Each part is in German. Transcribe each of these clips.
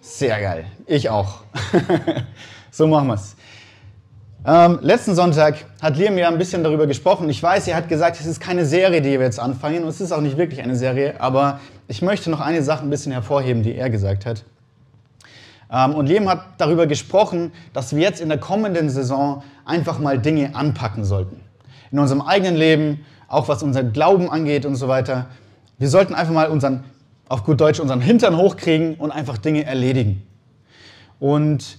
Sehr geil. Ich auch. so machen wir es. Ähm, letzten Sonntag hat Liam ja ein bisschen darüber gesprochen. Ich weiß, er hat gesagt, es ist keine Serie, die wir jetzt anfangen. Und es ist auch nicht wirklich eine Serie. Aber ich möchte noch eine Sache ein bisschen hervorheben, die er gesagt hat. Ähm, und Liam hat darüber gesprochen, dass wir jetzt in der kommenden Saison einfach mal Dinge anpacken sollten. In unserem eigenen Leben, auch was unser Glauben angeht und so weiter. Wir sollten einfach mal unseren, auf gut Deutsch, unseren Hintern hochkriegen und einfach Dinge erledigen. Und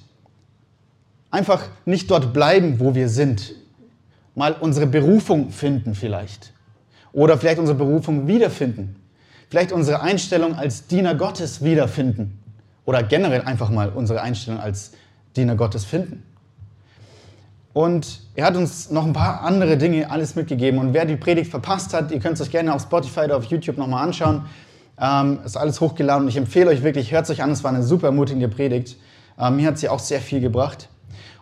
einfach nicht dort bleiben, wo wir sind. Mal unsere Berufung finden vielleicht. Oder vielleicht unsere Berufung wiederfinden. Vielleicht unsere Einstellung als Diener Gottes wiederfinden. Oder generell einfach mal unsere Einstellung als Diener Gottes finden. Und er hat uns noch ein paar andere Dinge alles mitgegeben. Und wer die Predigt verpasst hat, ihr könnt es euch gerne auf Spotify oder auf YouTube nochmal anschauen. Ähm, ist alles hochgeladen. Ich empfehle euch wirklich, hört es euch an. Es war eine super ermutigende Predigt. Ähm, mir hat sie auch sehr viel gebracht.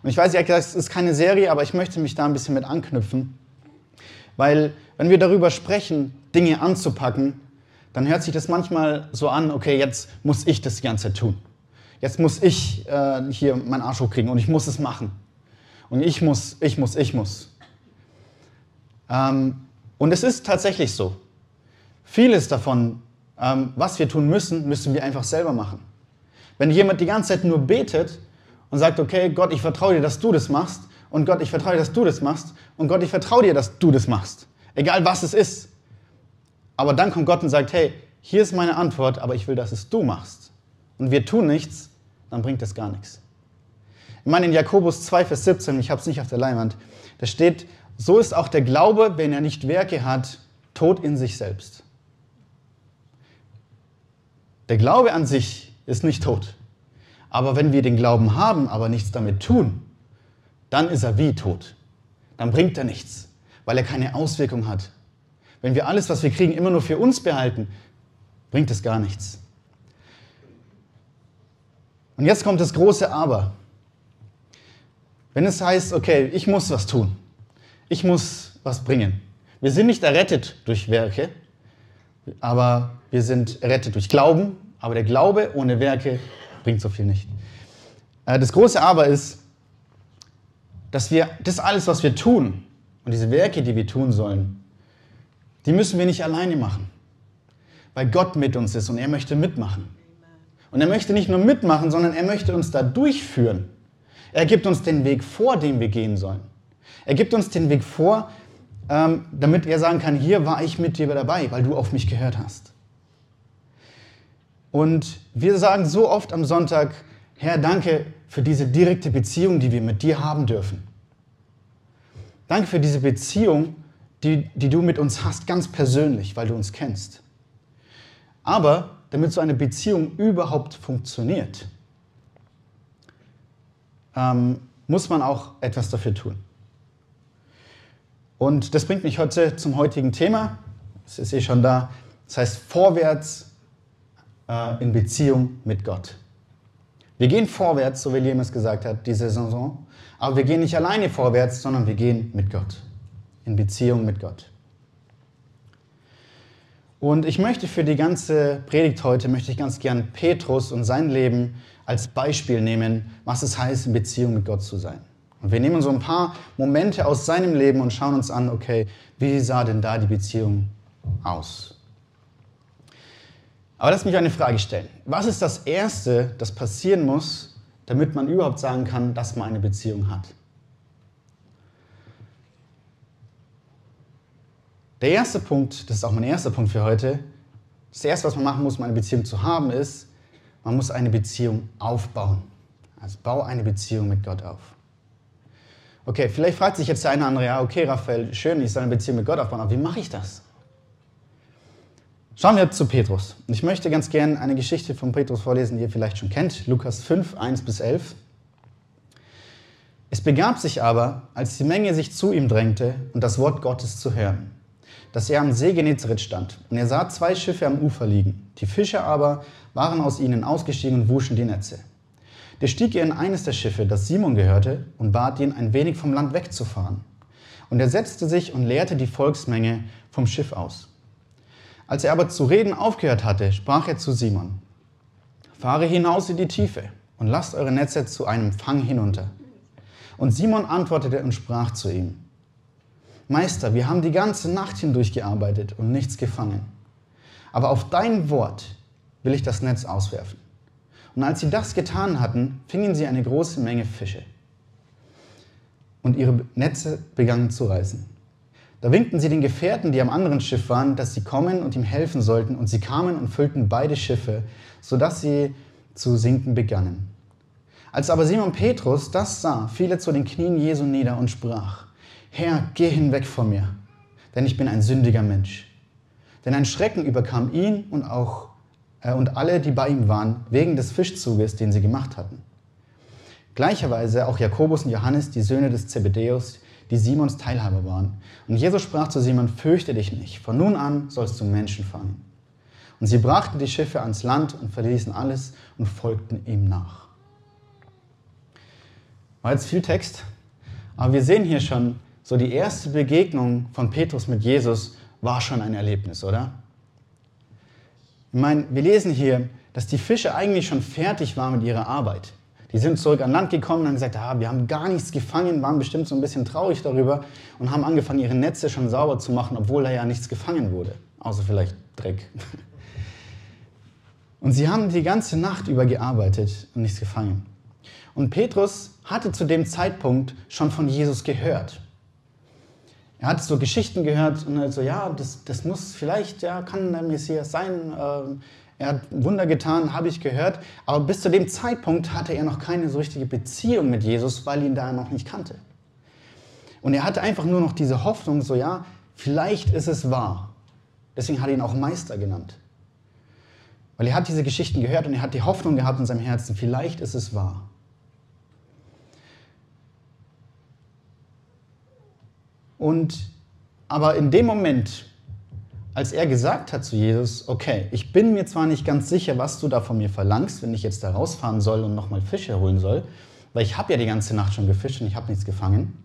Und ich weiß, es ist keine Serie, aber ich möchte mich da ein bisschen mit anknüpfen. Weil, wenn wir darüber sprechen, Dinge anzupacken, dann hört sich das manchmal so an, okay, jetzt muss ich das Ganze tun. Jetzt muss ich äh, hier meinen Arsch hochkriegen und ich muss es machen. Und ich muss, ich muss, ich muss. Ähm, und es ist tatsächlich so. Vieles davon, ähm, was wir tun müssen, müssen wir einfach selber machen. Wenn jemand die ganze Zeit nur betet und sagt, okay, Gott, ich vertraue dir, dass du das machst, und Gott, ich vertraue dir, dass du das machst, und Gott, ich vertraue dir, dass du das machst, egal was es ist, aber dann kommt Gott und sagt, hey, hier ist meine Antwort, aber ich will, dass es du machst. Und wir tun nichts, dann bringt das gar nichts. Ich meine, in Jakobus 2, Vers 17, ich habe es nicht auf der Leinwand, da steht, so ist auch der Glaube, wenn er nicht Werke hat, tot in sich selbst. Der Glaube an sich ist nicht tot. Aber wenn wir den Glauben haben, aber nichts damit tun, dann ist er wie tot. Dann bringt er nichts, weil er keine Auswirkung hat wenn wir alles, was wir kriegen, immer nur für uns behalten, bringt es gar nichts. Und jetzt kommt das große Aber. Wenn es heißt, okay, ich muss was tun, ich muss was bringen. Wir sind nicht errettet durch Werke, aber wir sind errettet durch Glauben, aber der Glaube ohne Werke bringt so viel nicht. Äh, das große Aber ist, dass wir das alles, was wir tun und diese Werke, die wir tun sollen, die müssen wir nicht alleine machen, weil Gott mit uns ist und er möchte mitmachen. Und er möchte nicht nur mitmachen, sondern er möchte uns da durchführen. Er gibt uns den Weg vor, den wir gehen sollen. Er gibt uns den Weg vor, ähm, damit er sagen kann, hier war ich mit dir dabei, weil du auf mich gehört hast. Und wir sagen so oft am Sonntag, Herr, danke für diese direkte Beziehung, die wir mit dir haben dürfen. Danke für diese Beziehung, die, die du mit uns hast, ganz persönlich, weil du uns kennst. Aber damit so eine Beziehung überhaupt funktioniert, ähm, muss man auch etwas dafür tun. Und das bringt mich heute zum heutigen Thema. Es ist eh schon da. Das heißt, vorwärts äh, in Beziehung mit Gott. Wir gehen vorwärts, so wie Liam es gesagt hat, diese Saison. Aber wir gehen nicht alleine vorwärts, sondern wir gehen mit Gott in Beziehung mit Gott. Und ich möchte für die ganze Predigt heute, möchte ich ganz gern Petrus und sein Leben als Beispiel nehmen, was es heißt, in Beziehung mit Gott zu sein. Und wir nehmen so ein paar Momente aus seinem Leben und schauen uns an, okay, wie sah denn da die Beziehung aus? Aber lass mich eine Frage stellen. Was ist das Erste, das passieren muss, damit man überhaupt sagen kann, dass man eine Beziehung hat? Der erste Punkt, das ist auch mein erster Punkt für heute, das erste, was man machen muss, um eine Beziehung zu haben, ist, man muss eine Beziehung aufbauen. Also bau eine Beziehung mit Gott auf. Okay, vielleicht fragt sich jetzt der eine oder andere, ja, okay, Raphael, schön, ich soll eine Beziehung mit Gott aufbauen, aber wie mache ich das? Schauen wir zu Petrus. Ich möchte ganz gerne eine Geschichte von Petrus vorlesen, die ihr vielleicht schon kennt, Lukas 5, 1 bis 11. Es begab sich aber, als die Menge sich zu ihm drängte und das Wort Gottes zu hören, dass er am See Genezareth stand. Und er sah zwei Schiffe am Ufer liegen. Die Fischer aber waren aus ihnen ausgestiegen und wuschen die Netze. Der stieg er in eines der Schiffe, das Simon gehörte, und bat ihn, ein wenig vom Land wegzufahren. Und er setzte sich und leerte die Volksmenge vom Schiff aus. Als er aber zu reden aufgehört hatte, sprach er zu Simon, fahre hinaus in die Tiefe und lasst eure Netze zu einem Fang hinunter. Und Simon antwortete und sprach zu ihm, Meister, wir haben die ganze Nacht hindurch gearbeitet und nichts gefangen. Aber auf dein Wort will ich das Netz auswerfen. Und als sie das getan hatten, fingen sie eine große Menge Fische. Und ihre Netze begannen zu reißen. Da winkten sie den Gefährten, die am anderen Schiff waren, dass sie kommen und ihm helfen sollten. Und sie kamen und füllten beide Schiffe, sodass sie zu sinken begannen. Als aber Simon Petrus das sah, fiel er zu den Knien Jesu nieder und sprach, Herr, geh hinweg von mir, denn ich bin ein sündiger Mensch. Denn ein Schrecken überkam ihn und auch äh, und alle, die bei ihm waren, wegen des Fischzuges, den sie gemacht hatten. Gleicherweise auch Jakobus und Johannes, die Söhne des Zebedäus, die Simons Teilhaber waren. Und Jesus sprach zu Simon, fürchte dich nicht, von nun an sollst du Menschen fangen. Und sie brachten die Schiffe ans Land und verließen alles und folgten ihm nach. War jetzt viel Text, aber wir sehen hier schon, so die erste Begegnung von Petrus mit Jesus war schon ein Erlebnis, oder? Ich meine, wir lesen hier, dass die Fische eigentlich schon fertig waren mit ihrer Arbeit. Die sind zurück an Land gekommen und haben gesagt, ah, wir haben gar nichts gefangen, waren bestimmt so ein bisschen traurig darüber und haben angefangen, ihre Netze schon sauber zu machen, obwohl da ja nichts gefangen wurde, außer vielleicht Dreck. Und sie haben die ganze Nacht über gearbeitet und nichts gefangen. Und Petrus hatte zu dem Zeitpunkt schon von Jesus gehört. Er hat so Geschichten gehört und er so, ja, das, das muss vielleicht, ja, kann der Messias sein. Ähm, er hat Wunder getan, habe ich gehört. Aber bis zu dem Zeitpunkt hatte er noch keine so richtige Beziehung mit Jesus, weil ihn da noch nicht kannte. Und er hatte einfach nur noch diese Hoffnung, so ja, vielleicht ist es wahr. Deswegen hat er ihn auch Meister genannt. Weil er hat diese Geschichten gehört und er hat die Hoffnung gehabt in seinem Herzen, vielleicht ist es wahr. Und aber in dem Moment, als er gesagt hat zu Jesus, okay, ich bin mir zwar nicht ganz sicher, was du da von mir verlangst, wenn ich jetzt da rausfahren soll und nochmal Fische holen soll, weil ich habe ja die ganze Nacht schon gefischt und ich habe nichts gefangen.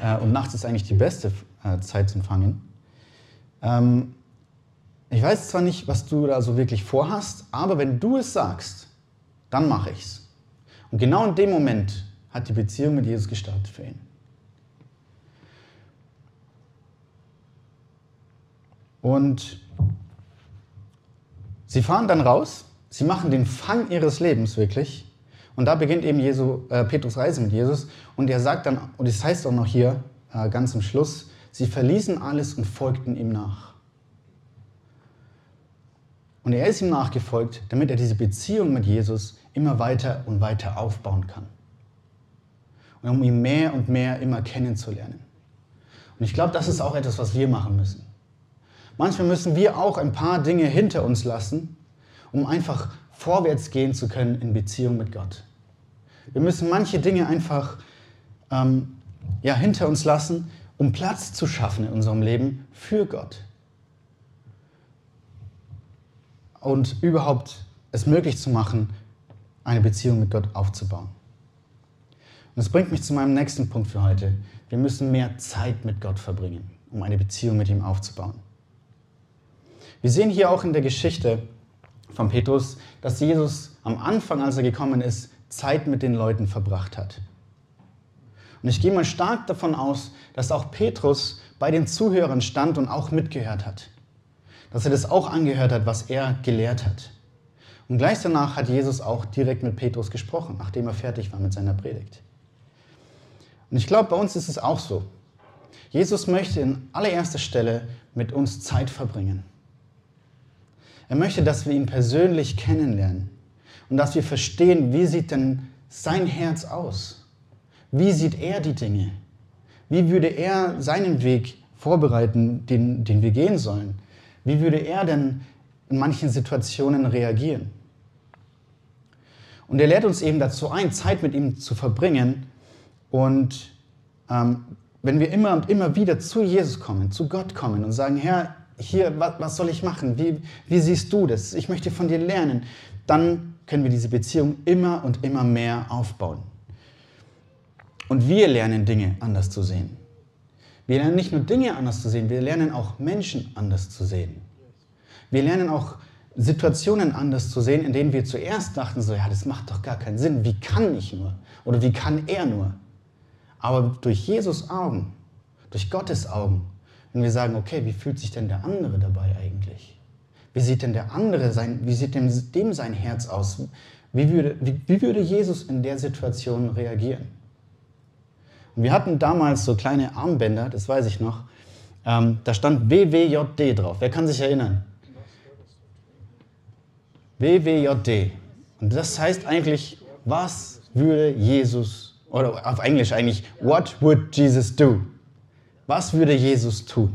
Äh, und nachts ist eigentlich die beste äh, Zeit zum Fangen. Ähm, ich weiß zwar nicht, was du da so wirklich vorhast, aber wenn du es sagst, dann mache ich's. Und genau in dem Moment hat die Beziehung mit Jesus gestartet für ihn. Und sie fahren dann raus, sie machen den Fang ihres Lebens wirklich. Und da beginnt eben Jesu, äh, Petrus Reise mit Jesus. Und er sagt dann, und das heißt auch noch hier äh, ganz am Schluss, sie verließen alles und folgten ihm nach. Und er ist ihm nachgefolgt, damit er diese Beziehung mit Jesus immer weiter und weiter aufbauen kann. Und um ihn mehr und mehr immer kennenzulernen. Und ich glaube, das ist auch etwas, was wir machen müssen. Manchmal müssen wir auch ein paar Dinge hinter uns lassen, um einfach vorwärts gehen zu können in Beziehung mit Gott. Wir müssen manche Dinge einfach ähm, ja, hinter uns lassen, um Platz zu schaffen in unserem Leben für Gott. Und überhaupt es möglich zu machen, eine Beziehung mit Gott aufzubauen. Und das bringt mich zu meinem nächsten Punkt für heute. Wir müssen mehr Zeit mit Gott verbringen, um eine Beziehung mit ihm aufzubauen. Wir sehen hier auch in der Geschichte von Petrus, dass Jesus am Anfang, als er gekommen ist, Zeit mit den Leuten verbracht hat. Und ich gehe mal stark davon aus, dass auch Petrus bei den Zuhörern stand und auch mitgehört hat. Dass er das auch angehört hat, was er gelehrt hat. Und gleich danach hat Jesus auch direkt mit Petrus gesprochen, nachdem er fertig war mit seiner Predigt. Und ich glaube, bei uns ist es auch so. Jesus möchte in allererster Stelle mit uns Zeit verbringen. Er möchte, dass wir ihn persönlich kennenlernen und dass wir verstehen, wie sieht denn sein Herz aus? Wie sieht er die Dinge? Wie würde er seinen Weg vorbereiten, den, den wir gehen sollen? Wie würde er denn in manchen Situationen reagieren? Und er lädt uns eben dazu ein, Zeit mit ihm zu verbringen. Und ähm, wenn wir immer und immer wieder zu Jesus kommen, zu Gott kommen und sagen, Herr, hier, was, was soll ich machen? Wie, wie siehst du das? Ich möchte von dir lernen. Dann können wir diese Beziehung immer und immer mehr aufbauen. Und wir lernen Dinge anders zu sehen. Wir lernen nicht nur Dinge anders zu sehen, wir lernen auch Menschen anders zu sehen. Wir lernen auch Situationen anders zu sehen, in denen wir zuerst dachten, so, ja, das macht doch gar keinen Sinn. Wie kann ich nur? Oder wie kann er nur? Aber durch Jesus Augen, durch Gottes Augen, wenn wir sagen, okay, wie fühlt sich denn der andere dabei eigentlich? Wie sieht denn der andere sein, wie sieht dem, dem sein Herz aus? Wie würde, wie, wie würde Jesus in der Situation reagieren? Und wir hatten damals so kleine Armbänder, das weiß ich noch. Ähm, da stand WWJD drauf. Wer kann sich erinnern? WWJD. Und das heißt eigentlich, was würde Jesus, oder auf Englisch eigentlich, what would Jesus do? Was würde Jesus tun?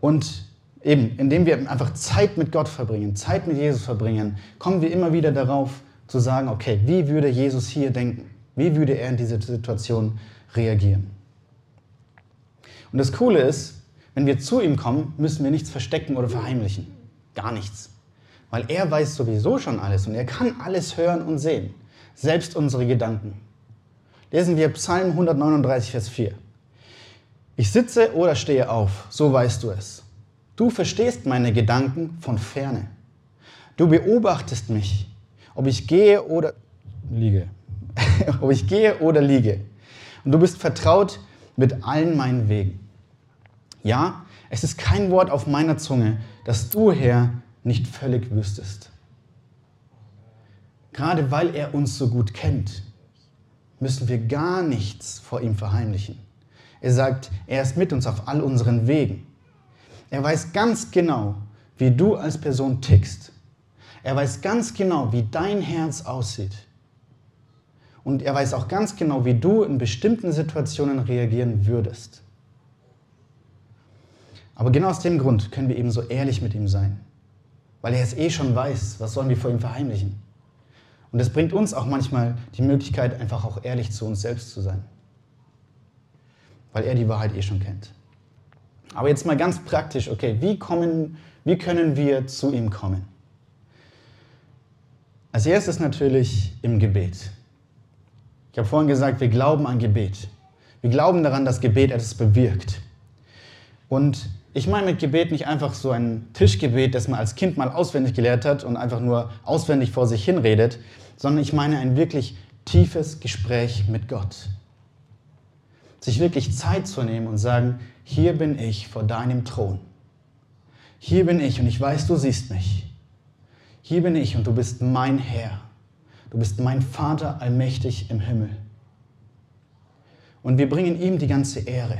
Und eben, indem wir einfach Zeit mit Gott verbringen, Zeit mit Jesus verbringen, kommen wir immer wieder darauf zu sagen, okay, wie würde Jesus hier denken? Wie würde er in dieser Situation reagieren? Und das Coole ist, wenn wir zu ihm kommen, müssen wir nichts verstecken oder verheimlichen. Gar nichts. Weil er weiß sowieso schon alles und er kann alles hören und sehen. Selbst unsere Gedanken. Lesen wir Psalm 139, Vers 4. Ich sitze oder stehe auf, so weißt du es. Du verstehst meine Gedanken von ferne. Du beobachtest mich, ob ich gehe oder liege. ob ich gehe oder liege. Und du bist vertraut mit allen meinen Wegen. Ja, es ist kein Wort auf meiner Zunge, das du, Herr, nicht völlig wüsstest. Gerade weil er uns so gut kennt, müssen wir gar nichts vor ihm verheimlichen. Er sagt, er ist mit uns auf all unseren Wegen. Er weiß ganz genau, wie du als Person tickst. Er weiß ganz genau, wie dein Herz aussieht. Und er weiß auch ganz genau, wie du in bestimmten Situationen reagieren würdest. Aber genau aus dem Grund können wir eben so ehrlich mit ihm sein. Weil er es eh schon weiß, was sollen wir vor ihm verheimlichen? Und es bringt uns auch manchmal die Möglichkeit, einfach auch ehrlich zu uns selbst zu sein weil er die Wahrheit eh schon kennt. Aber jetzt mal ganz praktisch, okay, wie, kommen, wie können wir zu ihm kommen? Als erstes natürlich im Gebet. Ich habe vorhin gesagt, wir glauben an Gebet. Wir glauben daran, dass Gebet etwas bewirkt. Und ich meine mit Gebet nicht einfach so ein Tischgebet, das man als Kind mal auswendig gelehrt hat und einfach nur auswendig vor sich hinredet, sondern ich meine ein wirklich tiefes Gespräch mit Gott sich wirklich Zeit zu nehmen und sagen, hier bin ich vor deinem Thron. Hier bin ich und ich weiß, du siehst mich. Hier bin ich und du bist mein Herr. Du bist mein Vater allmächtig im Himmel. Und wir bringen ihm die ganze Ehre.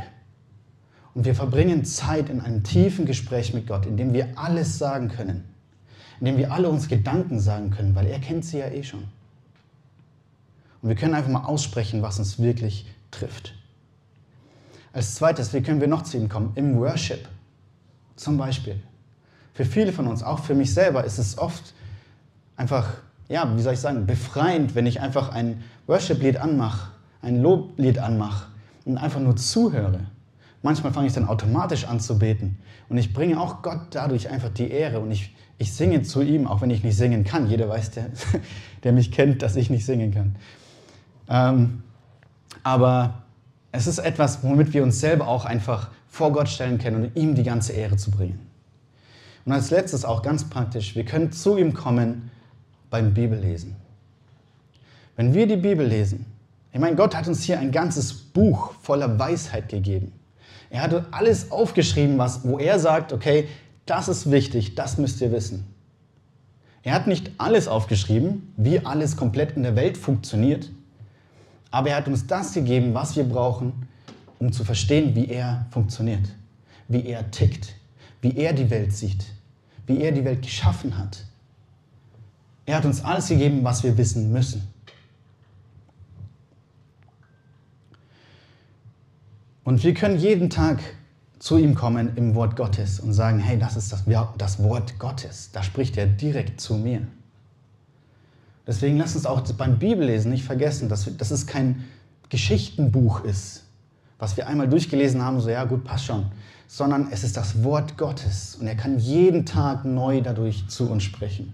Und wir verbringen Zeit in einem tiefen Gespräch mit Gott, in dem wir alles sagen können. In dem wir alle uns Gedanken sagen können, weil er kennt sie ja eh schon. Und wir können einfach mal aussprechen, was uns wirklich trifft. Als zweites, wie können wir noch zu ihm kommen? Im Worship zum Beispiel. Für viele von uns, auch für mich selber, ist es oft einfach, ja, wie soll ich sagen, befreiend, wenn ich einfach ein Worship-Lied anmache, ein Loblied anmache und einfach nur zuhöre. Manchmal fange ich dann automatisch an zu beten und ich bringe auch Gott dadurch einfach die Ehre und ich, ich singe zu ihm, auch wenn ich nicht singen kann. Jeder weiß, der, der mich kennt, dass ich nicht singen kann. Ähm, aber es ist etwas, womit wir uns selber auch einfach vor Gott stellen können und ihm die ganze Ehre zu bringen. Und als letztes auch ganz praktisch, wir können zu ihm kommen beim Bibellesen. Wenn wir die Bibel lesen, ich meine, Gott hat uns hier ein ganzes Buch voller Weisheit gegeben. Er hat alles aufgeschrieben, was, wo er sagt, okay, das ist wichtig, das müsst ihr wissen. Er hat nicht alles aufgeschrieben, wie alles komplett in der Welt funktioniert, aber er hat uns das gegeben, was wir brauchen, um zu verstehen, wie er funktioniert, wie er tickt, wie er die Welt sieht, wie er die Welt geschaffen hat. Er hat uns alles gegeben, was wir wissen müssen. Und wir können jeden Tag zu ihm kommen im Wort Gottes und sagen, hey, das ist das, das Wort Gottes. Da spricht er direkt zu mir. Deswegen lasst uns auch beim Bibellesen nicht vergessen, dass, dass es kein Geschichtenbuch ist, was wir einmal durchgelesen haben, so ja gut, passt schon, sondern es ist das Wort Gottes und er kann jeden Tag neu dadurch zu uns sprechen.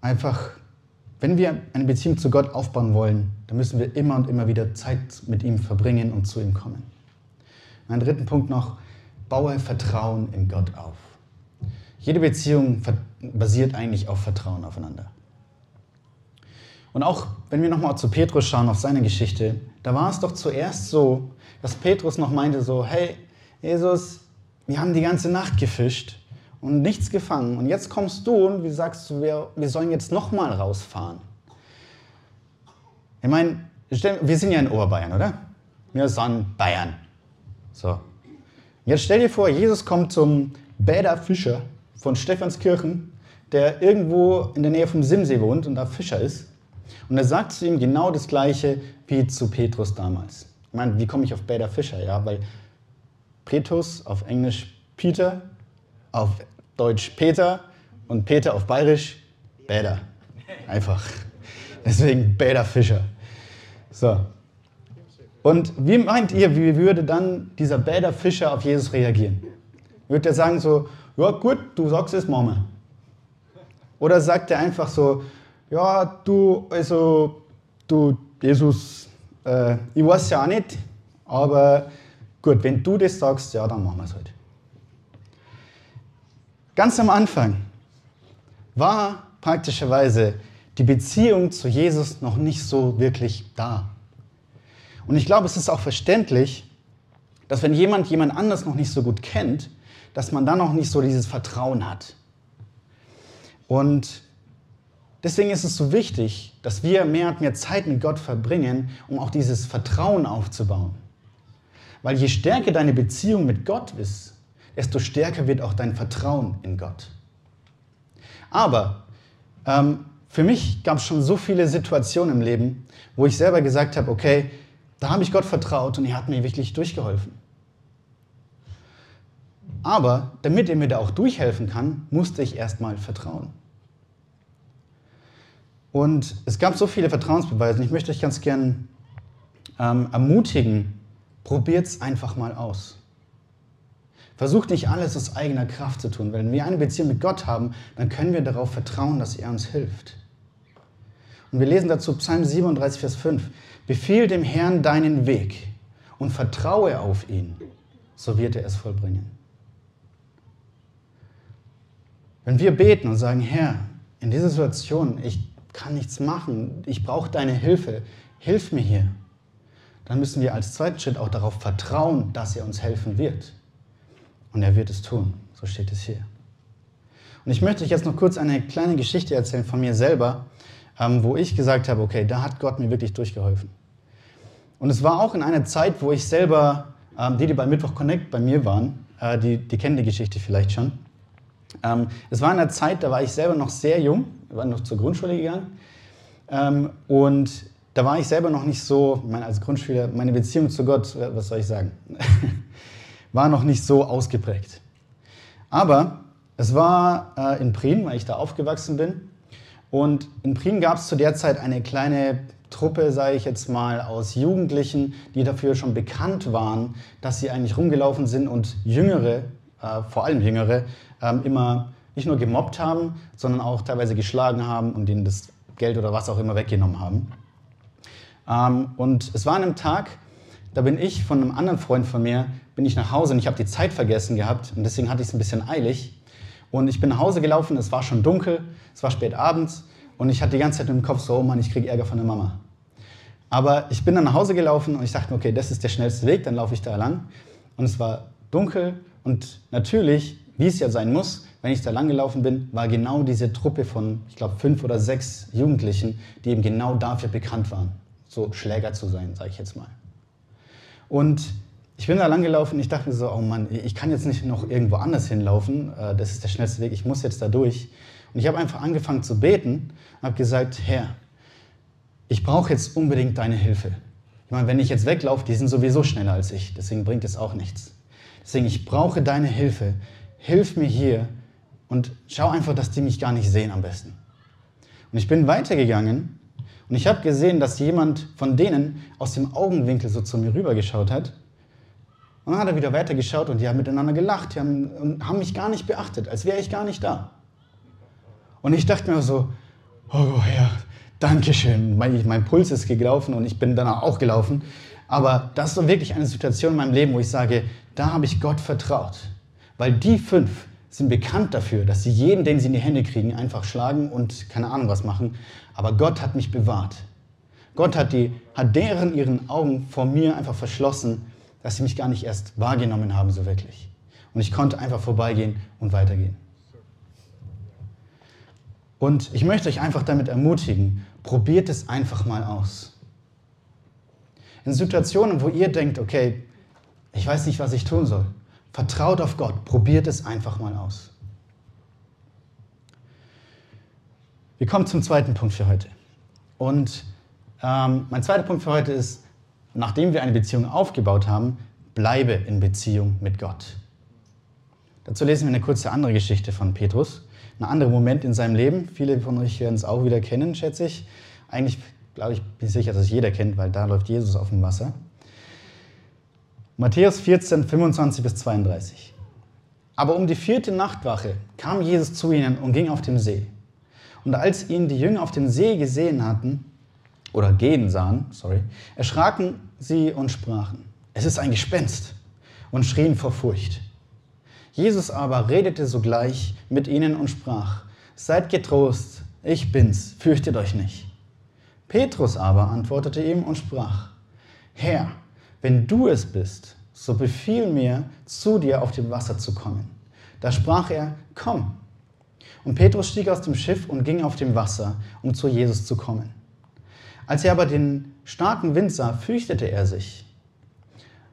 Einfach wenn wir eine Beziehung zu Gott aufbauen wollen, dann müssen wir immer und immer wieder Zeit mit ihm verbringen und zu ihm kommen. Mein dritten Punkt noch, baue Vertrauen in Gott auf. Jede Beziehung basiert eigentlich auf Vertrauen aufeinander. Und auch wenn wir nochmal zu Petrus schauen, auf seine Geschichte, da war es doch zuerst so, dass Petrus noch meinte so, hey, Jesus, wir haben die ganze Nacht gefischt und nichts gefangen. Und jetzt kommst du und wie sagst du, wir, wir sollen jetzt nochmal rausfahren. Ich meine, wir sind ja in Oberbayern, oder? Wir sind Bayern. So. Jetzt stell dir vor, Jesus kommt zum Bäder Fischer von Stephanskirchen, der irgendwo in der Nähe vom Simsee wohnt und da Fischer ist. Und er sagt zu ihm genau das Gleiche wie zu Petrus damals. Ich meine, wie komme ich auf Bäder Fischer? Ja, weil Petrus auf Englisch Peter, auf Deutsch Peter und Peter auf Bayerisch Bäder. Einfach. Deswegen Bäder Fischer. So. Und wie meint ihr, wie würde dann dieser Bäder Fischer auf Jesus reagieren? Würde er sagen so, ja gut, du sagst es, Mama. Oder sagt er einfach so, ja, du, also, du, Jesus, äh, ich weiß ja auch nicht, aber gut, wenn du das sagst, ja, dann machen wir es halt. Ganz am Anfang war praktischerweise die Beziehung zu Jesus noch nicht so wirklich da. Und ich glaube, es ist auch verständlich, dass wenn jemand jemand anders noch nicht so gut kennt, dass man dann noch nicht so dieses Vertrauen hat. Und deswegen ist es so wichtig, dass wir mehr und mehr Zeit mit Gott verbringen, um auch dieses Vertrauen aufzubauen. Weil je stärker deine Beziehung mit Gott ist, desto stärker wird auch dein Vertrauen in Gott. Aber ähm, für mich gab es schon so viele Situationen im Leben, wo ich selber gesagt habe, okay, da habe ich Gott vertraut und er hat mir wirklich durchgeholfen. Aber damit er mir da auch durchhelfen kann, musste ich erstmal vertrauen. Und es gab so viele Vertrauensbeweise und ich möchte euch ganz gern ähm, ermutigen, probiert es einfach mal aus. Versucht nicht alles aus eigener Kraft zu tun. Wenn wir eine Beziehung mit Gott haben, dann können wir darauf vertrauen, dass er uns hilft. Und wir lesen dazu Psalm 37, Vers 5. Befiehl dem Herrn deinen Weg und vertraue auf ihn, so wird er es vollbringen. Wenn wir beten und sagen, Herr, in dieser Situation, ich kann nichts machen, ich brauche deine Hilfe, hilf mir hier, dann müssen wir als zweiten Schritt auch darauf vertrauen, dass er uns helfen wird. Und er wird es tun, so steht es hier. Und ich möchte euch jetzt noch kurz eine kleine Geschichte erzählen von mir selber, ähm, wo ich gesagt habe, okay, da hat Gott mir wirklich durchgeholfen. Und es war auch in einer Zeit, wo ich selber, ähm, die, die bei Mittwoch Connect bei mir waren, äh, die, die kennen die Geschichte vielleicht schon, ähm, es war in einer Zeit, da war ich selber noch sehr jung, war noch zur Grundschule gegangen. Und da war ich selber noch nicht so, ich als Grundschüler, meine Beziehung zu Gott, äh, was soll ich sagen, war noch nicht so ausgeprägt. Aber es war äh, in Prien, weil ich da aufgewachsen bin. Und in Prien gab es zu der Zeit eine kleine Truppe, sage ich jetzt mal, aus Jugendlichen, die dafür schon bekannt waren, dass sie eigentlich rumgelaufen sind und Jüngere, äh, vor allem Jüngere, ähm, immer nicht nur gemobbt haben, sondern auch teilweise geschlagen haben und ihnen das Geld oder was auch immer weggenommen haben. Ähm, und es war an einem Tag, da bin ich von einem anderen Freund von mir, bin ich nach Hause und ich habe die Zeit vergessen gehabt und deswegen hatte ich es ein bisschen eilig. Und ich bin nach Hause gelaufen, es war schon dunkel, es war spät abends und ich hatte die ganze Zeit im Kopf so, oh Mann, ich kriege Ärger von der Mama. Aber ich bin dann nach Hause gelaufen und ich dachte okay, das ist der schnellste Weg, dann laufe ich da lang. Und es war dunkel und natürlich wie es ja sein muss, wenn ich da lang gelaufen bin, war genau diese Truppe von, ich glaube, fünf oder sechs Jugendlichen, die eben genau dafür bekannt waren, so Schläger zu sein, sage ich jetzt mal. Und ich bin da lang gelaufen und ich dachte mir so, oh Mann, ich kann jetzt nicht noch irgendwo anders hinlaufen, äh, das ist der schnellste Weg, ich muss jetzt da durch. Und ich habe einfach angefangen zu beten und habe gesagt, Herr, ich brauche jetzt unbedingt deine Hilfe. Ich meine, wenn ich jetzt weglaufe, die sind sowieso schneller als ich, deswegen bringt es auch nichts. Deswegen, ich brauche deine Hilfe hilf mir hier und schau einfach, dass die mich gar nicht sehen am besten. Und ich bin weitergegangen und ich habe gesehen, dass jemand von denen aus dem Augenwinkel so zu mir rübergeschaut hat. Und dann hat er wieder weitergeschaut und die haben miteinander gelacht die haben, und haben mich gar nicht beachtet, als wäre ich gar nicht da. Und ich dachte mir so, oh Herr, Dankeschön. Mein, mein Puls ist gelaufen und ich bin danach auch gelaufen. Aber das ist so wirklich eine Situation in meinem Leben, wo ich sage, da habe ich Gott vertraut. Weil die fünf sind bekannt dafür, dass sie jeden, den sie in die Hände kriegen, einfach schlagen und keine Ahnung was machen. Aber Gott hat mich bewahrt. Gott hat, die, hat deren ihren Augen vor mir einfach verschlossen, dass sie mich gar nicht erst wahrgenommen haben, so wirklich. Und ich konnte einfach vorbeigehen und weitergehen. Und ich möchte euch einfach damit ermutigen, probiert es einfach mal aus. In Situationen, wo ihr denkt, okay, ich weiß nicht, was ich tun soll, vertraut auf Gott, probiert es einfach mal aus. Wir kommen zum zweiten Punkt für heute. Und ähm, mein zweiter Punkt für heute ist, nachdem wir eine Beziehung aufgebaut haben, bleibe in Beziehung mit Gott. Dazu lesen wir eine kurze andere Geschichte von Petrus. Ein anderer Moment in seinem Leben. Viele von euch werden es auch wieder kennen, schätze ich. Eigentlich glaube ich, bin sicher, dass es jeder kennt, weil da läuft Jesus auf dem Wasser. Matthäus 14, 25 bis 32. Aber um die vierte Nachtwache kam Jesus zu ihnen und ging auf dem See. Und als ihn die Jünger auf dem See gesehen hatten, oder gehen sahen, sorry, erschraken sie und sprachen, es ist ein Gespenst und schrien vor Furcht. Jesus aber redete sogleich mit ihnen und sprach, seid getrost, ich bin's, fürchtet euch nicht. Petrus aber antwortete ihm und sprach, Herr, wenn du es bist, so befiehl mir, zu dir auf dem Wasser zu kommen. Da sprach er, komm. Und Petrus stieg aus dem Schiff und ging auf dem Wasser, um zu Jesus zu kommen. Als er aber den starken Wind sah, fürchtete er sich.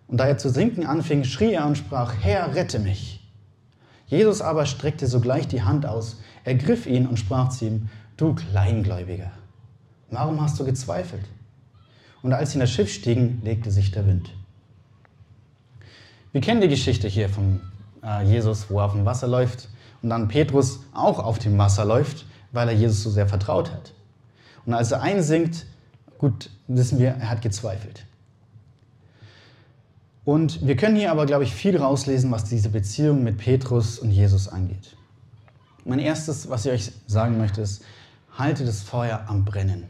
Und da er zu sinken anfing, schrie er und sprach, Herr, rette mich. Jesus aber streckte sogleich die Hand aus, ergriff ihn und sprach zu ihm, du Kleingläubiger, warum hast du gezweifelt? Und als sie in das Schiff stiegen, legte sich der Wind. Wir kennen die Geschichte hier von äh, Jesus, wo er auf dem Wasser läuft und dann Petrus auch auf dem Wasser läuft, weil er Jesus so sehr vertraut hat. Und als er einsinkt, Gut, wissen wir, er hat gezweifelt. Und wir können hier aber, glaube ich, viel rauslesen, was diese Beziehung mit Petrus und Jesus angeht. Mein erstes, was ich euch sagen möchte, ist, halte das Feuer am Brennen.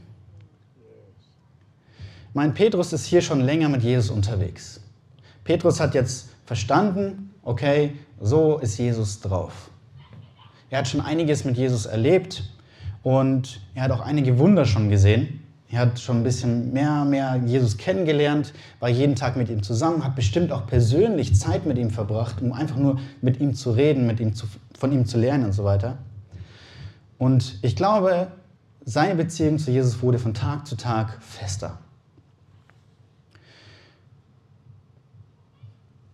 Mein Petrus ist hier schon länger mit Jesus unterwegs. Petrus hat jetzt verstanden, okay, so ist Jesus drauf. Er hat schon einiges mit Jesus erlebt und er hat auch einige Wunder schon gesehen. Er hat schon ein bisschen mehr, mehr Jesus kennengelernt, war jeden Tag mit ihm zusammen, hat bestimmt auch persönlich Zeit mit ihm verbracht, um einfach nur mit ihm zu reden, mit ihm zu, von ihm zu lernen und so weiter. Und ich glaube, seine Beziehung zu Jesus wurde von Tag zu Tag fester.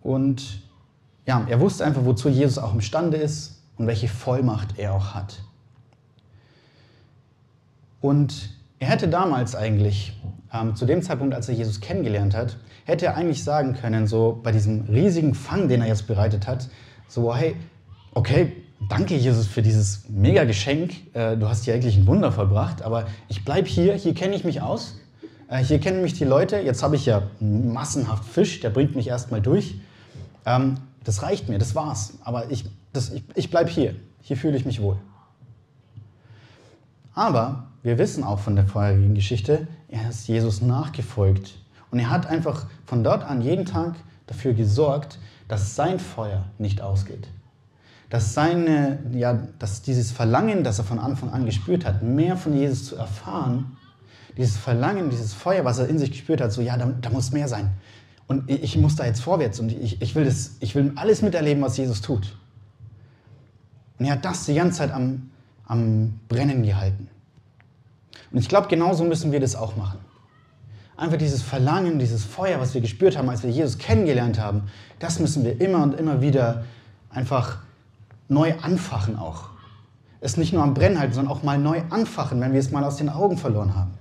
Und ja, er wusste einfach, wozu Jesus auch imstande ist und welche Vollmacht er auch hat. Und er hätte damals eigentlich, ähm, zu dem Zeitpunkt, als er Jesus kennengelernt hat, hätte er eigentlich sagen können, so bei diesem riesigen Fang, den er jetzt bereitet hat, so, hey, okay, danke Jesus für dieses mega Geschenk, äh, du hast hier eigentlich ein Wunder vollbracht, aber ich bleibe hier, hier kenne ich mich aus, äh, hier kennen mich die Leute, jetzt habe ich ja massenhaft Fisch, der bringt mich erstmal durch. Ähm, das reicht mir, das war's, aber ich, ich, ich bleibe hier, hier fühle ich mich wohl. Aber wir wissen auch von der vorherigen Geschichte, er ist Jesus nachgefolgt. Und er hat einfach von dort an jeden Tag dafür gesorgt, dass sein Feuer nicht ausgeht. Dass, seine, ja, dass dieses Verlangen, das er von Anfang an gespürt hat, mehr von Jesus zu erfahren, dieses Verlangen, dieses Feuer, was er in sich gespürt hat, so ja, da, da muss mehr sein. Und ich muss da jetzt vorwärts und ich, ich, will das, ich will alles miterleben, was Jesus tut. Und er hat das die ganze Zeit am, am Brennen gehalten. Und ich glaube, genauso müssen wir das auch machen. Einfach dieses Verlangen, dieses Feuer, was wir gespürt haben, als wir Jesus kennengelernt haben, das müssen wir immer und immer wieder einfach neu anfachen auch. Es nicht nur am Brennen halten, sondern auch mal neu anfachen, wenn wir es mal aus den Augen verloren haben.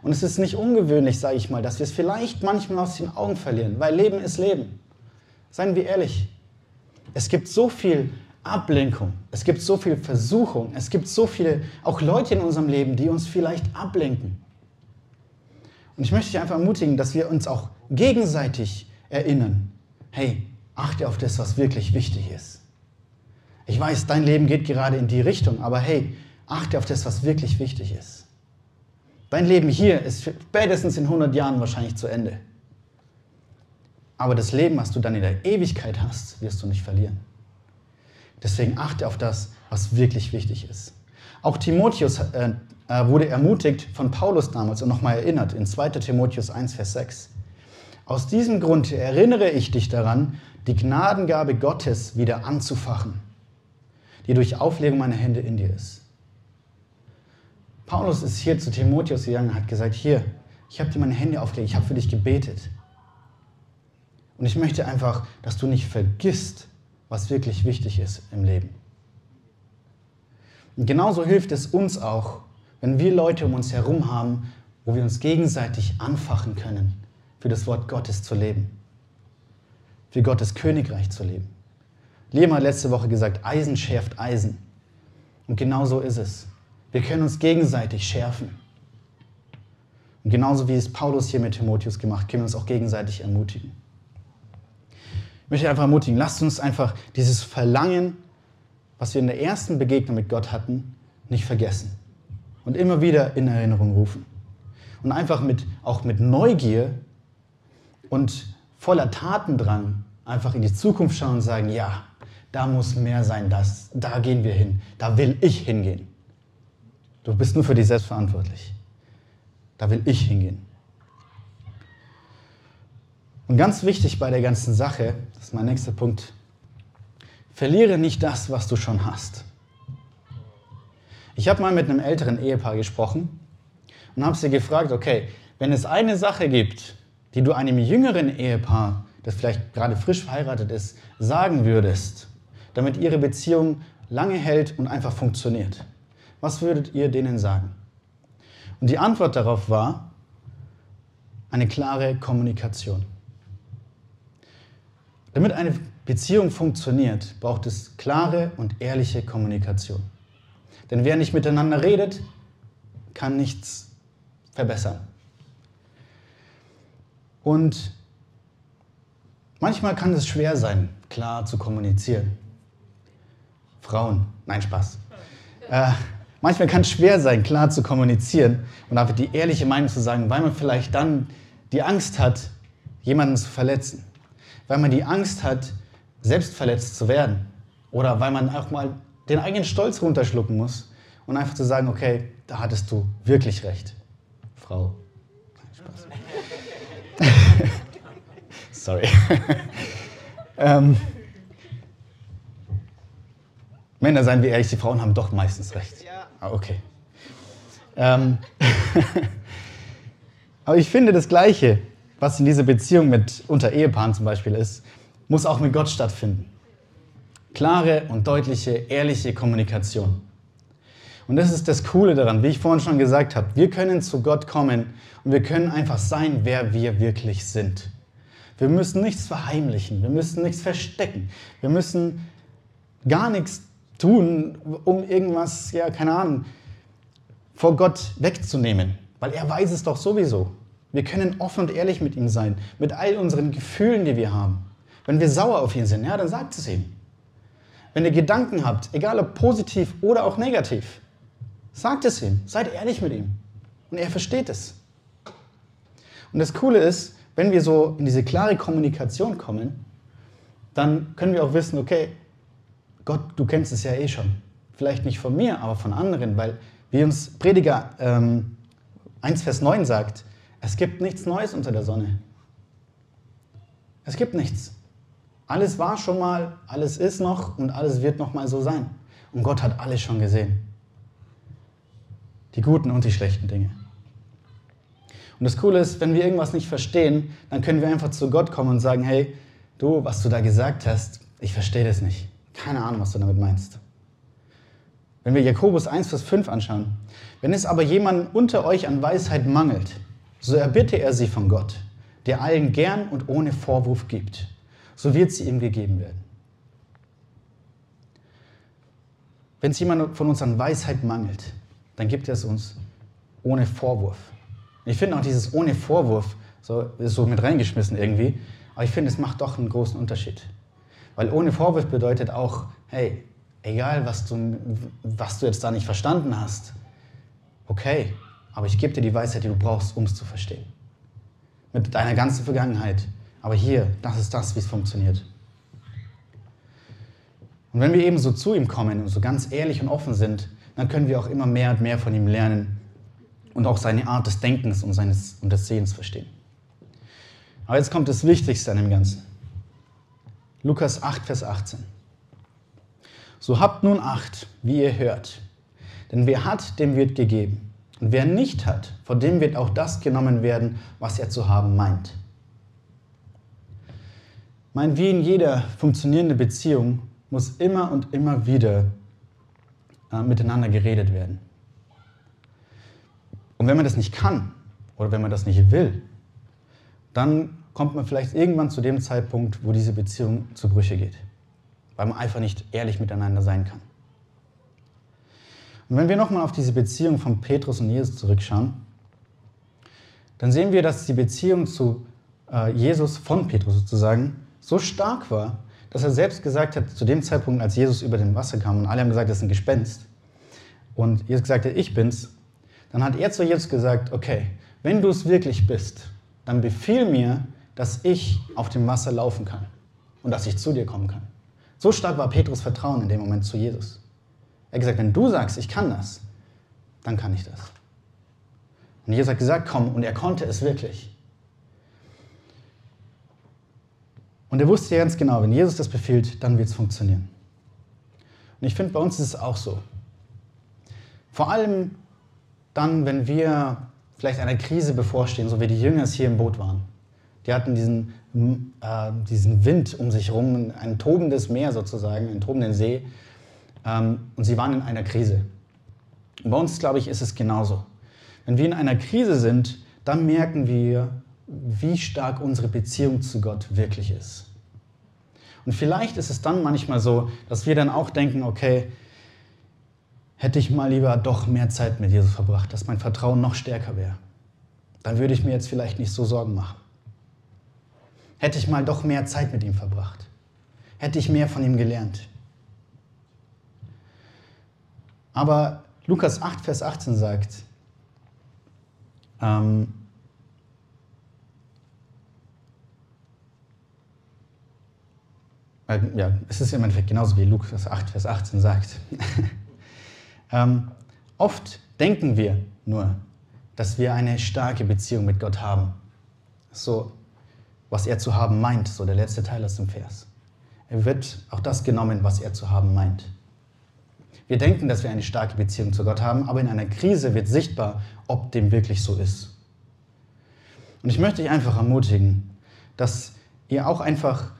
Und es ist nicht ungewöhnlich, sage ich mal, dass wir es vielleicht manchmal aus den Augen verlieren, weil Leben ist Leben. Seien wir ehrlich. Es gibt so viel Ablenkung. Es gibt so viel Versuchung. Es gibt so viele, auch Leute in unserem Leben, die uns vielleicht ablenken. Und ich möchte dich einfach ermutigen, dass wir uns auch gegenseitig erinnern. Hey, achte auf das, was wirklich wichtig ist. Ich weiß, dein Leben geht gerade in die Richtung, aber hey, achte auf das, was wirklich wichtig ist. Dein Leben hier ist spätestens in 100 Jahren wahrscheinlich zu Ende. Aber das Leben, was du dann in der Ewigkeit hast, wirst du nicht verlieren. Deswegen achte auf das, was wirklich wichtig ist. Auch Timotheus äh, äh wurde ermutigt von Paulus damals und nochmal erinnert in 2 Timotheus 1, Vers 6. Aus diesem Grund erinnere ich dich daran, die Gnadengabe Gottes wieder anzufachen, die durch Auflegung meiner Hände in dir ist. Paulus ist hier zu Timotheus gegangen und hat gesagt, hier, ich habe dir meine Hände aufgelegt, ich habe für dich gebetet. Und ich möchte einfach, dass du nicht vergisst, was wirklich wichtig ist im Leben. Und genauso hilft es uns auch, wenn wir Leute um uns herum haben, wo wir uns gegenseitig anfachen können, für das Wort Gottes zu leben, für Gottes Königreich zu leben. Liam hat letzte Woche gesagt, Eisen schärft Eisen. Und genau so ist es. Wir können uns gegenseitig schärfen. Und genauso wie es Paulus hier mit Timotheus gemacht, können wir uns auch gegenseitig ermutigen. Ich möchte einfach ermutigen, lasst uns einfach dieses Verlangen, was wir in der ersten Begegnung mit Gott hatten, nicht vergessen. Und immer wieder in Erinnerung rufen. Und einfach mit, auch mit Neugier und voller Tatendrang einfach in die Zukunft schauen und sagen, ja, da muss mehr sein, das, da gehen wir hin, da will ich hingehen. Du bist nur für dich selbst verantwortlich. Da will ich hingehen. Und ganz wichtig bei der ganzen Sache, das ist mein nächster Punkt, verliere nicht das, was du schon hast. Ich habe mal mit einem älteren Ehepaar gesprochen und habe sie gefragt, okay, wenn es eine Sache gibt, die du einem jüngeren Ehepaar, das vielleicht gerade frisch verheiratet ist, sagen würdest, damit ihre Beziehung lange hält und einfach funktioniert, was würdet ihr denen sagen? Und die Antwort darauf war eine klare Kommunikation. Damit eine Beziehung funktioniert, braucht es klare und ehrliche Kommunikation. Denn wer nicht miteinander redet, kann nichts verbessern. Und manchmal kann es schwer sein, klar zu kommunizieren. Frauen, nein, Spaß. Äh, manchmal kann es schwer sein, klar zu kommunizieren und einfach die ehrliche Meinung zu sagen, weil man vielleicht dann die Angst hat, jemanden zu verletzen. Weil man die Angst hat, selbst verletzt zu werden. Oder weil man auch mal den eigenen Stolz runterschlucken muss und einfach zu sagen, okay, da hattest du wirklich recht, Frau. Spaß. Sorry. ähm, Männer, seien wir ehrlich, die Frauen haben doch meistens recht. Ah, okay. Ähm, aber ich finde das Gleiche, was in dieser Beziehung mit unter Ehepaaren zum Beispiel ist, muss auch mit Gott stattfinden. Klare und deutliche, ehrliche Kommunikation. Und das ist das Coole daran, wie ich vorhin schon gesagt habe. Wir können zu Gott kommen und wir können einfach sein, wer wir wirklich sind. Wir müssen nichts verheimlichen, wir müssen nichts verstecken, wir müssen gar nichts tun, um irgendwas, ja, keine Ahnung, vor Gott wegzunehmen, weil er weiß es doch sowieso. Wir können offen und ehrlich mit ihm sein, mit all unseren Gefühlen, die wir haben. Wenn wir sauer auf ihn sind, ja, dann sagt es ihm. Wenn ihr Gedanken habt, egal ob positiv oder auch negativ, sagt es ihm. Seid ehrlich mit ihm. Und er versteht es. Und das Coole ist, wenn wir so in diese klare Kommunikation kommen, dann können wir auch wissen, okay, Gott, du kennst es ja eh schon. Vielleicht nicht von mir, aber von anderen, weil wie uns Prediger ähm, 1, Vers 9 sagt, es gibt nichts Neues unter der Sonne. Es gibt nichts. Alles war schon mal, alles ist noch und alles wird noch mal so sein. Und Gott hat alles schon gesehen. Die guten und die schlechten Dinge. Und das Coole ist, wenn wir irgendwas nicht verstehen, dann können wir einfach zu Gott kommen und sagen, hey, du, was du da gesagt hast, ich verstehe das nicht. Keine Ahnung, was du damit meinst. Wenn wir Jakobus 1, Vers 5 anschauen, wenn es aber jemand unter euch an Weisheit mangelt, so erbitte er sie von Gott, der allen gern und ohne Vorwurf gibt so wird sie ihm gegeben werden. Wenn es jemand von uns an Weisheit mangelt, dann gibt er es uns ohne Vorwurf. Ich finde auch dieses ohne Vorwurf so, ist so mit reingeschmissen irgendwie, aber ich finde, es macht doch einen großen Unterschied. Weil ohne Vorwurf bedeutet auch, hey, egal was du, was du jetzt da nicht verstanden hast, okay, aber ich gebe dir die Weisheit, die du brauchst, um es zu verstehen. Mit deiner ganzen Vergangenheit. Aber hier, das ist das, wie es funktioniert. Und wenn wir eben so zu ihm kommen und so ganz ehrlich und offen sind, dann können wir auch immer mehr und mehr von ihm lernen und auch seine Art des Denkens und, seines, und des Sehens verstehen. Aber jetzt kommt das Wichtigste an dem Ganzen. Lukas 8, Vers 18. So habt nun Acht, wie ihr hört. Denn wer hat, dem wird gegeben. Und wer nicht hat, vor dem wird auch das genommen werden, was er zu haben meint. Mein, wie in jeder funktionierenden Beziehung muss immer und immer wieder äh, miteinander geredet werden. Und wenn man das nicht kann oder wenn man das nicht will, dann kommt man vielleicht irgendwann zu dem Zeitpunkt, wo diese Beziehung zu Brüche geht, weil man einfach nicht ehrlich miteinander sein kann. Und wenn wir nochmal auf diese Beziehung von Petrus und Jesus zurückschauen, dann sehen wir, dass die Beziehung zu äh, Jesus von Petrus sozusagen so stark war, dass er selbst gesagt hat, zu dem Zeitpunkt, als Jesus über dem Wasser kam und alle haben gesagt, das ist ein Gespenst, und Jesus gesagt hat, ich bin's, dann hat er zu Jesus gesagt, okay, wenn du es wirklich bist, dann befiehl mir, dass ich auf dem Wasser laufen kann und dass ich zu dir kommen kann. So stark war Petrus Vertrauen in dem Moment zu Jesus. Er hat gesagt, wenn du sagst, ich kann das, dann kann ich das. Und Jesus hat gesagt, komm, und er konnte es wirklich. Und er wusste ganz genau, wenn Jesus das befiehlt, dann wird es funktionieren. Und ich finde, bei uns ist es auch so. Vor allem dann, wenn wir vielleicht einer Krise bevorstehen, so wie die Jünger es hier im Boot waren. Die hatten diesen, äh, diesen Wind um sich herum, ein tobendes Meer sozusagen, einen tobenden See. Ähm, und sie waren in einer Krise. Und bei uns, glaube ich, ist es genauso. Wenn wir in einer Krise sind, dann merken wir, wie stark unsere Beziehung zu Gott wirklich ist. Und vielleicht ist es dann manchmal so, dass wir dann auch denken, okay, hätte ich mal lieber doch mehr Zeit mit Jesus verbracht, dass mein Vertrauen noch stärker wäre. Dann würde ich mir jetzt vielleicht nicht so Sorgen machen. Hätte ich mal doch mehr Zeit mit ihm verbracht. Hätte ich mehr von ihm gelernt. Aber Lukas 8, Vers 18 sagt, ähm, ja, es ist im Endeffekt genauso wie Lukas 8, Vers 18 sagt. ähm, oft denken wir nur, dass wir eine starke Beziehung mit Gott haben. So, was er zu haben meint, so der letzte Teil aus dem Vers. Er wird auch das genommen, was er zu haben meint. Wir denken, dass wir eine starke Beziehung zu Gott haben, aber in einer Krise wird sichtbar, ob dem wirklich so ist. Und ich möchte dich einfach ermutigen, dass ihr auch einfach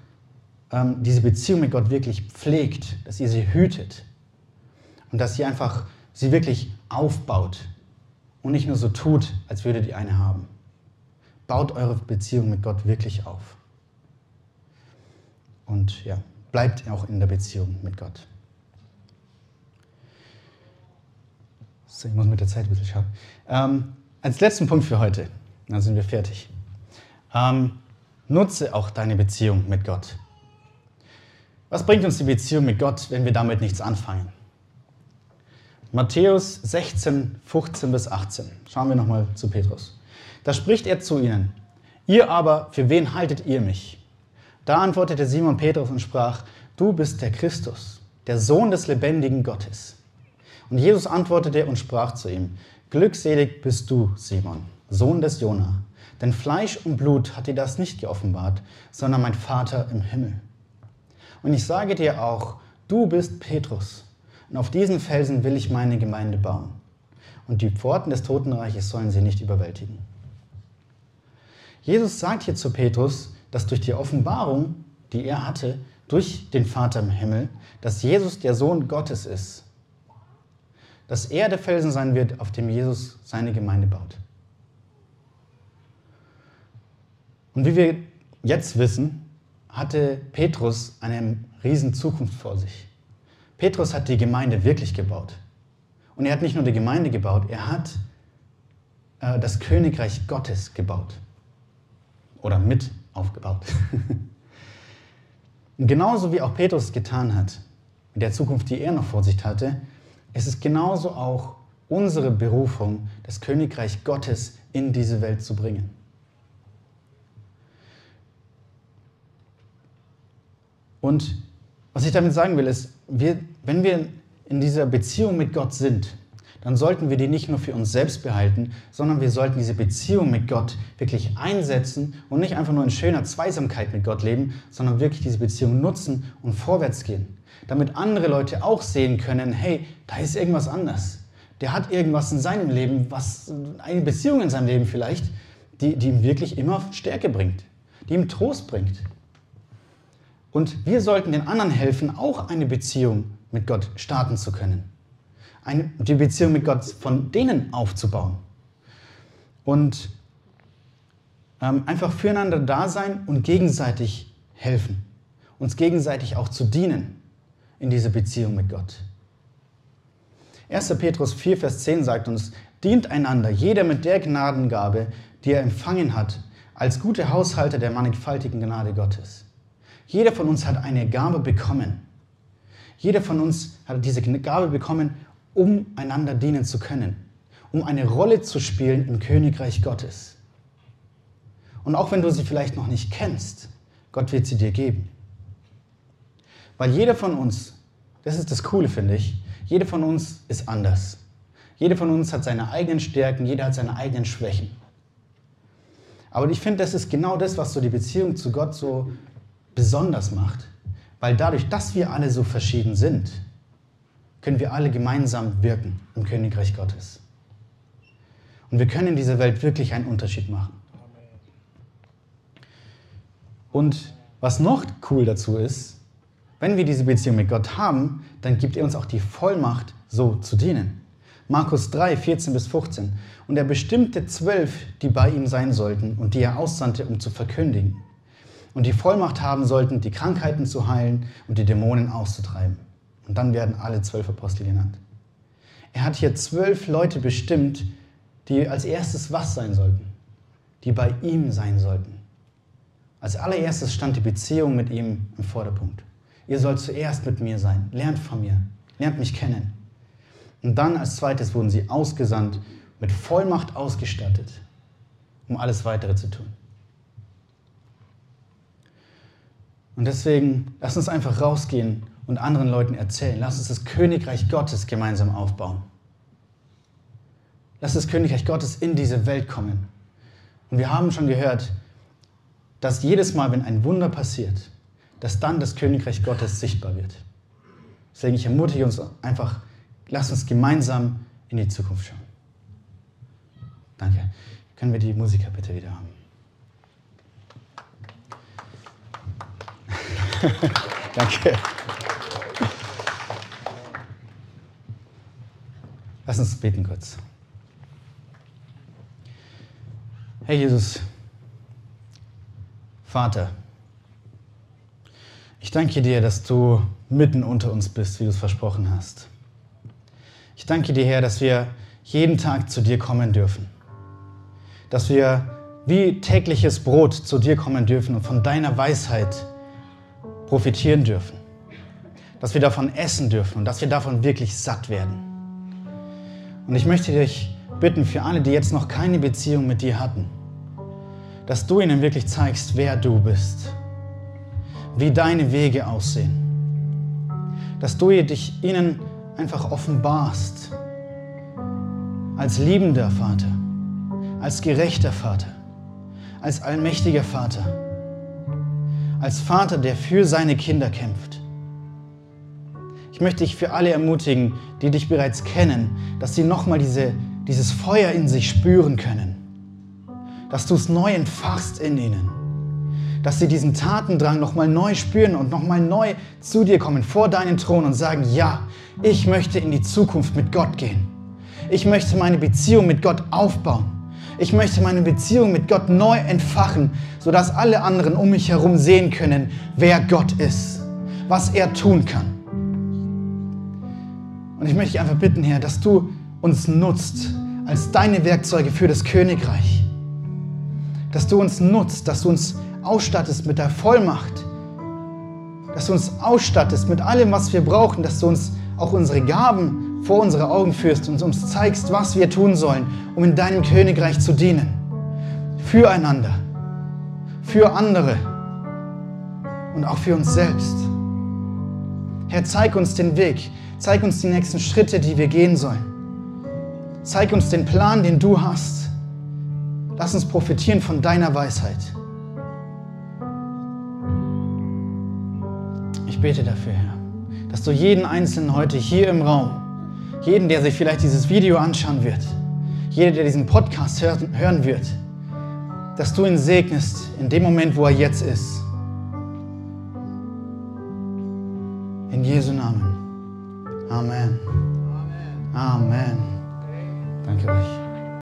ähm, diese Beziehung mit Gott wirklich pflegt, dass ihr sie hütet und dass ihr einfach sie wirklich aufbaut und nicht nur so tut, als würdet ihr eine haben. Baut eure Beziehung mit Gott wirklich auf. Und ja, bleibt auch in der Beziehung mit Gott. So, ich muss mit der Zeit ein bisschen schauen. Ähm, als letzten Punkt für heute, dann sind wir fertig. Ähm, nutze auch deine Beziehung mit Gott. Was bringt uns die Beziehung mit Gott, wenn wir damit nichts anfangen? Matthäus 16, 15 bis 18. Schauen wir nochmal zu Petrus. Da spricht er zu ihnen. Ihr aber, für wen haltet ihr mich? Da antwortete Simon Petrus und sprach, du bist der Christus, der Sohn des lebendigen Gottes. Und Jesus antwortete und sprach zu ihm, Glückselig bist du, Simon, Sohn des Jona, denn Fleisch und Blut hat dir das nicht geoffenbart, sondern mein Vater im Himmel. Und ich sage dir auch, du bist Petrus, und auf diesen Felsen will ich meine Gemeinde bauen. Und die Pforten des Totenreiches sollen sie nicht überwältigen. Jesus sagt hier zu Petrus, dass durch die Offenbarung, die er hatte, durch den Vater im Himmel, dass Jesus der Sohn Gottes ist dass er der Felsen sein wird, auf dem Jesus seine Gemeinde baut. Und wie wir jetzt wissen, hatte Petrus eine riesen Zukunft vor sich. Petrus hat die Gemeinde wirklich gebaut. Und er hat nicht nur die Gemeinde gebaut, er hat äh, das Königreich Gottes gebaut. Oder mit aufgebaut. Und genauso wie auch Petrus getan hat, in der Zukunft, die er noch vor sich hatte, es ist genauso auch unsere Berufung, das Königreich Gottes in diese Welt zu bringen. Und was ich damit sagen will, ist, wir, wenn wir in dieser Beziehung mit Gott sind, dann sollten wir die nicht nur für uns selbst behalten, sondern wir sollten diese Beziehung mit Gott wirklich einsetzen und nicht einfach nur in schöner Zweisamkeit mit Gott leben, sondern wirklich diese Beziehung nutzen und vorwärts gehen. Damit andere Leute auch sehen können, hey, da ist irgendwas anders. Der hat irgendwas in seinem Leben, was eine Beziehung in seinem Leben vielleicht, die, die ihm wirklich immer Stärke bringt, die ihm Trost bringt. Und wir sollten den anderen helfen, auch eine Beziehung mit Gott starten zu können eine, die Beziehung mit Gott von denen aufzubauen. Und ähm, einfach füreinander da sein und gegenseitig helfen. Uns gegenseitig auch zu dienen in dieser Beziehung mit Gott. 1. Petrus 4, Vers 10 sagt uns, dient einander, jeder mit der Gnadengabe, die er empfangen hat, als gute Haushalter der mannigfaltigen Gnade Gottes. Jeder von uns hat eine Gabe bekommen. Jeder von uns hat diese Gabe bekommen, um einander dienen zu können, um eine Rolle zu spielen im Königreich Gottes. Und auch wenn du sie vielleicht noch nicht kennst, Gott wird sie dir geben. Weil jeder von uns, das ist das Coole, finde ich, jeder von uns ist anders. Jeder von uns hat seine eigenen Stärken, jeder hat seine eigenen Schwächen. Aber ich finde, das ist genau das, was so die Beziehung zu Gott so besonders macht. Weil dadurch, dass wir alle so verschieden sind, können wir alle gemeinsam wirken im Königreich Gottes. Und wir können in dieser Welt wirklich einen Unterschied machen. Und was noch cool dazu ist, wenn wir diese Beziehung mit Gott haben, dann gibt er uns auch die Vollmacht, so zu dienen. Markus 3, 14 bis 15. Und er bestimmte zwölf, die bei ihm sein sollten und die er aussandte, um zu verkündigen. Und die Vollmacht haben sollten, die Krankheiten zu heilen und die Dämonen auszutreiben. Und dann werden alle zwölf Apostel genannt. Er hat hier zwölf Leute bestimmt, die als erstes was sein sollten? Die bei ihm sein sollten. Als allererstes stand die Beziehung mit ihm im Vorderpunkt. Ihr sollt zuerst mit mir sein. Lernt von mir. Lernt mich kennen. Und dann als zweites wurden sie ausgesandt, mit Vollmacht ausgestattet, um alles weitere zu tun. Und deswegen, lass uns einfach rausgehen und anderen Leuten erzählen. Lass uns das Königreich Gottes gemeinsam aufbauen. Lass das Königreich Gottes in diese Welt kommen. Und wir haben schon gehört, dass jedes Mal, wenn ein Wunder passiert, dass dann das Königreich Gottes sichtbar wird. Deswegen ich ermutige uns einfach, lass uns gemeinsam in die Zukunft schauen. Danke. Können wir die Musiker bitte wieder haben? Danke. Lass uns beten kurz. Herr Jesus, Vater, ich danke dir, dass du mitten unter uns bist, wie du es versprochen hast. Ich danke dir, Herr, dass wir jeden Tag zu dir kommen dürfen. Dass wir wie tägliches Brot zu dir kommen dürfen und von deiner Weisheit profitieren dürfen. Dass wir davon essen dürfen und dass wir davon wirklich satt werden. Und ich möchte dich bitten für alle, die jetzt noch keine Beziehung mit dir hatten, dass du ihnen wirklich zeigst, wer du bist, wie deine Wege aussehen, dass du dich ihnen einfach offenbarst als liebender Vater, als gerechter Vater, als allmächtiger Vater, als Vater, der für seine Kinder kämpft ich möchte dich für alle ermutigen, die dich bereits kennen, dass sie nochmal diese, dieses Feuer in sich spüren können. Dass du es neu entfachst in ihnen. Dass sie diesen Tatendrang nochmal neu spüren und nochmal neu zu dir kommen, vor deinen Thron und sagen, ja, ich möchte in die Zukunft mit Gott gehen. Ich möchte meine Beziehung mit Gott aufbauen. Ich möchte meine Beziehung mit Gott neu entfachen, sodass alle anderen um mich herum sehen können, wer Gott ist, was er tun kann. Und ich möchte dich einfach bitten, Herr, dass du uns nutzt als deine Werkzeuge für das Königreich. Dass du uns nutzt, dass du uns ausstattest mit der Vollmacht. Dass du uns ausstattest mit allem, was wir brauchen, dass du uns auch unsere Gaben vor unsere Augen führst und uns zeigst, was wir tun sollen, um in deinem Königreich zu dienen. Füreinander, für andere und auch für uns selbst. Herr, zeig uns den Weg, zeig uns die nächsten Schritte, die wir gehen sollen. Zeig uns den Plan, den du hast. Lass uns profitieren von deiner Weisheit. Bete dafür, Herr, dass du jeden Einzelnen heute hier im Raum, jeden, der sich vielleicht dieses Video anschauen wird, jeder, der diesen Podcast hören wird, dass du ihn segnest in dem Moment, wo er jetzt ist. In Jesu Namen. Amen. Amen. Danke euch.